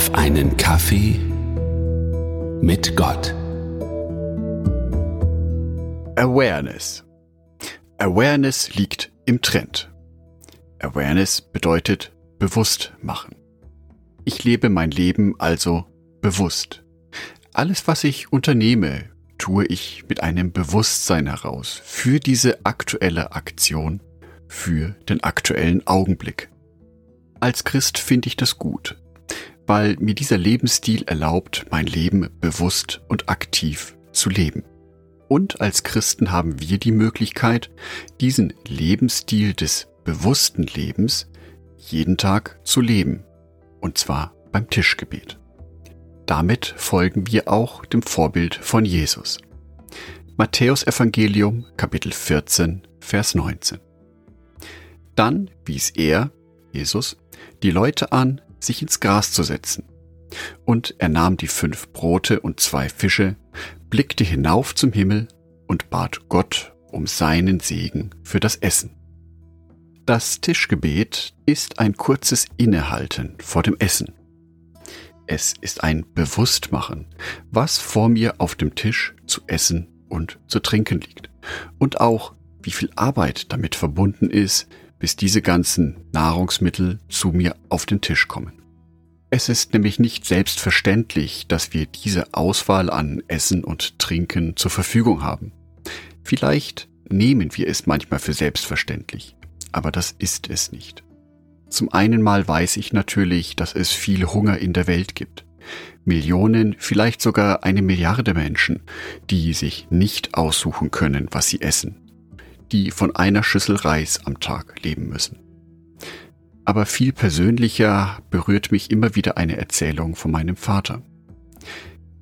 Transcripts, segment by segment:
auf einen Kaffee mit Gott. Awareness. Awareness liegt im Trend. Awareness bedeutet bewusst machen. Ich lebe mein Leben also bewusst. Alles, was ich unternehme, tue ich mit einem Bewusstsein heraus für diese aktuelle Aktion, für den aktuellen Augenblick. Als Christ finde ich das gut, weil mir dieser Lebensstil erlaubt, mein Leben bewusst und aktiv zu leben. Und als Christen haben wir die Möglichkeit, diesen Lebensstil des bewussten Lebens jeden Tag zu leben. Und zwar beim Tischgebet. Damit folgen wir auch dem Vorbild von Jesus. Matthäus Evangelium Kapitel 14 Vers 19. Dann wies er, Jesus, die Leute an, sich ins Gras zu setzen. Und er nahm die fünf Brote und zwei Fische, blickte hinauf zum Himmel und bat Gott um seinen Segen für das Essen. Das Tischgebet ist ein kurzes Innehalten vor dem Essen. Es ist ein Bewusstmachen, was vor mir auf dem Tisch zu essen und zu trinken liegt. Und auch, wie viel Arbeit damit verbunden ist, bis diese ganzen Nahrungsmittel zu mir auf den Tisch kommen. Es ist nämlich nicht selbstverständlich, dass wir diese Auswahl an Essen und Trinken zur Verfügung haben. Vielleicht nehmen wir es manchmal für selbstverständlich, aber das ist es nicht. Zum einen mal weiß ich natürlich, dass es viel Hunger in der Welt gibt. Millionen, vielleicht sogar eine Milliarde Menschen, die sich nicht aussuchen können, was sie essen, die von einer Schüssel Reis am Tag leben müssen. Aber viel persönlicher berührt mich immer wieder eine Erzählung von meinem Vater.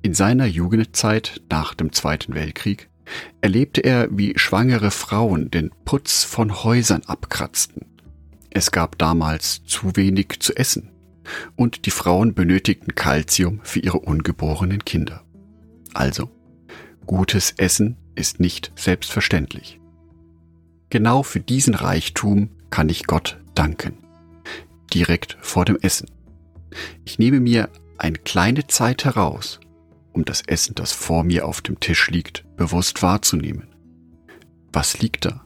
In seiner Jugendzeit nach dem Zweiten Weltkrieg erlebte er, wie schwangere Frauen den Putz von Häusern abkratzten. Es gab damals zu wenig zu essen und die Frauen benötigten Kalzium für ihre ungeborenen Kinder. Also, gutes Essen ist nicht selbstverständlich. Genau für diesen Reichtum kann ich Gott danken. Direkt vor dem Essen. Ich nehme mir eine kleine Zeit heraus, um das Essen, das vor mir auf dem Tisch liegt, bewusst wahrzunehmen. Was liegt da?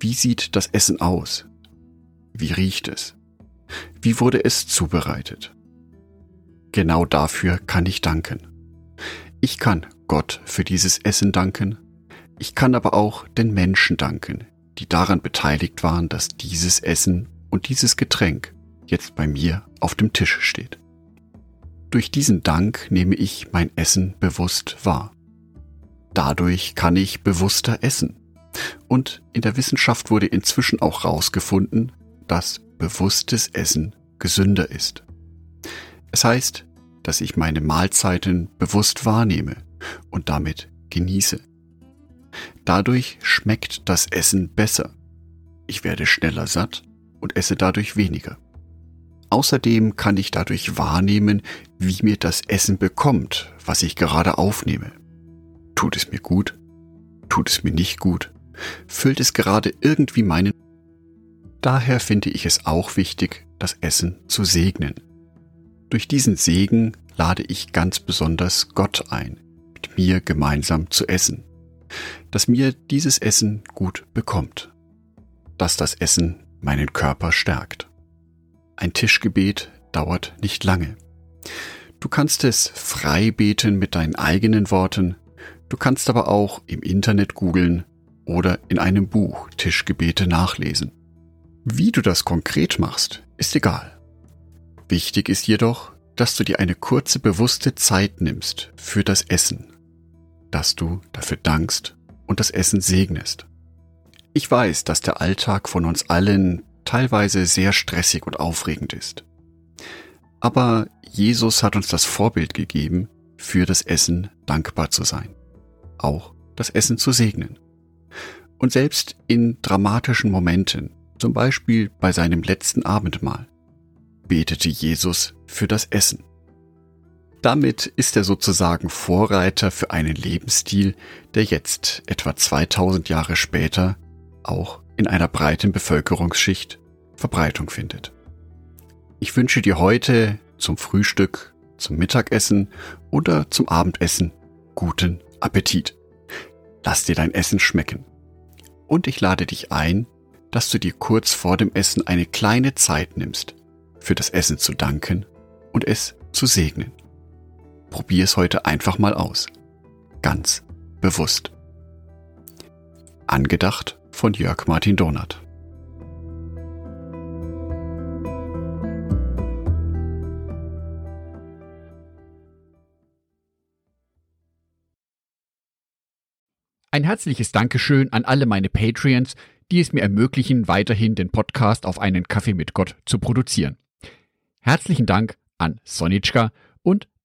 Wie sieht das Essen aus? Wie riecht es? Wie wurde es zubereitet? Genau dafür kann ich danken. Ich kann Gott für dieses Essen danken. Ich kann aber auch den Menschen danken, die daran beteiligt waren, dass dieses Essen und dieses Getränk jetzt bei mir auf dem Tisch steht. Durch diesen Dank nehme ich mein Essen bewusst wahr. Dadurch kann ich bewusster essen. Und in der Wissenschaft wurde inzwischen auch herausgefunden, dass bewusstes Essen gesünder ist. Es heißt, dass ich meine Mahlzeiten bewusst wahrnehme und damit genieße. Dadurch schmeckt das Essen besser. Ich werde schneller satt und esse dadurch weniger. Außerdem kann ich dadurch wahrnehmen, wie mir das Essen bekommt, was ich gerade aufnehme. Tut es mir gut? Tut es mir nicht gut? Füllt es gerade irgendwie meinen Daher finde ich es auch wichtig, das Essen zu segnen. Durch diesen Segen lade ich ganz besonders Gott ein, mit mir gemeinsam zu essen, dass mir dieses Essen gut bekommt, dass das Essen meinen Körper stärkt. Ein Tischgebet dauert nicht lange. Du kannst es frei beten mit deinen eigenen Worten, du kannst aber auch im Internet googeln oder in einem Buch Tischgebete nachlesen. Wie du das konkret machst, ist egal. Wichtig ist jedoch, dass du dir eine kurze bewusste Zeit nimmst für das Essen, dass du dafür dankst und das Essen segnest. Ich weiß, dass der Alltag von uns allen teilweise sehr stressig und aufregend ist. Aber Jesus hat uns das Vorbild gegeben, für das Essen dankbar zu sein, auch das Essen zu segnen. Und selbst in dramatischen Momenten, zum Beispiel bei seinem letzten Abendmahl, betete Jesus für das Essen. Damit ist er sozusagen Vorreiter für einen Lebensstil, der jetzt, etwa 2000 Jahre später, auch in einer breiten Bevölkerungsschicht Verbreitung findet. Ich wünsche dir heute zum Frühstück, zum Mittagessen oder zum Abendessen guten Appetit. Lass dir dein Essen schmecken. Und ich lade dich ein, dass du dir kurz vor dem Essen eine kleine Zeit nimmst, für das Essen zu danken und es zu segnen. Probier es heute einfach mal aus. Ganz bewusst. Angedacht von Jörg Martin Donat. Ein herzliches Dankeschön an alle meine Patreons, die es mir ermöglichen, weiterhin den Podcast auf einen Kaffee mit Gott zu produzieren. Herzlichen Dank an Sonitschka und